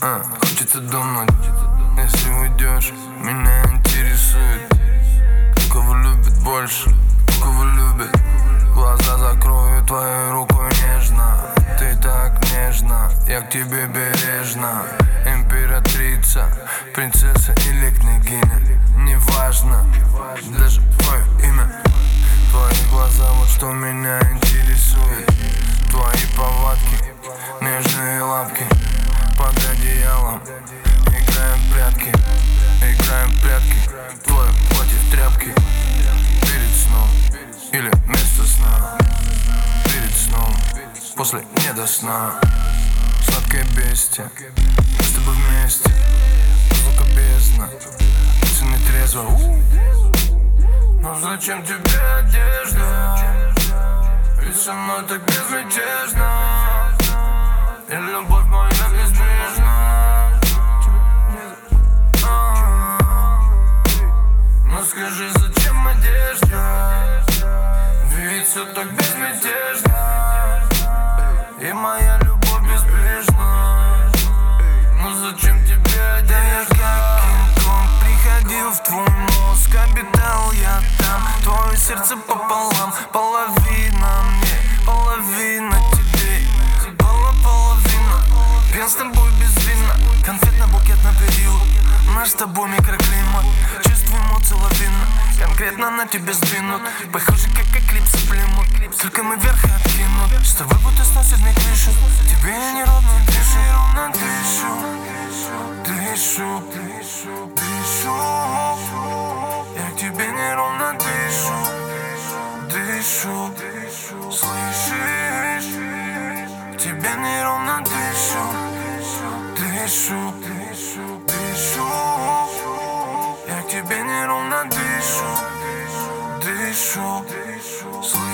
а, хочется думать Если уйдешь, меня интересует Кого любит больше, кого любит. Глаза закрою твоей рукой нежно. Ты так нежно, я к тебе бережно. Императрица, принцесса или или вместо сна Перед сном, после не до сна. Сладкое бестия, мы с тобой вместе. Звука бездна, ты не трезво. Но зачем тебе одежда? Ведь со мной так безмятежно. И любовь моя безбрежна Ну скажи, зачем одежда? Ведь все так безмятежно. И моя любовь безбрежна. Ну зачем тебе одежда? Я приходил в твой мозг Обитал я там. Твое сердце пополам Половина мне, половина тебе. Была половина Пьян с тобой без вина Конфетно-букетный период Наш с тобой микроклимат Конкретно на тебе сдвинут. Похоже, как эклипсы племут Только мы вверх откинут. С тобой будто сносит мне крышу Тебе я не ровно дышу. Ровно дышу. Дышу, дышу, Я к тебе неровно дышу. Дышу, слышишь? Тебе неровно Дышу, дышу, chaud.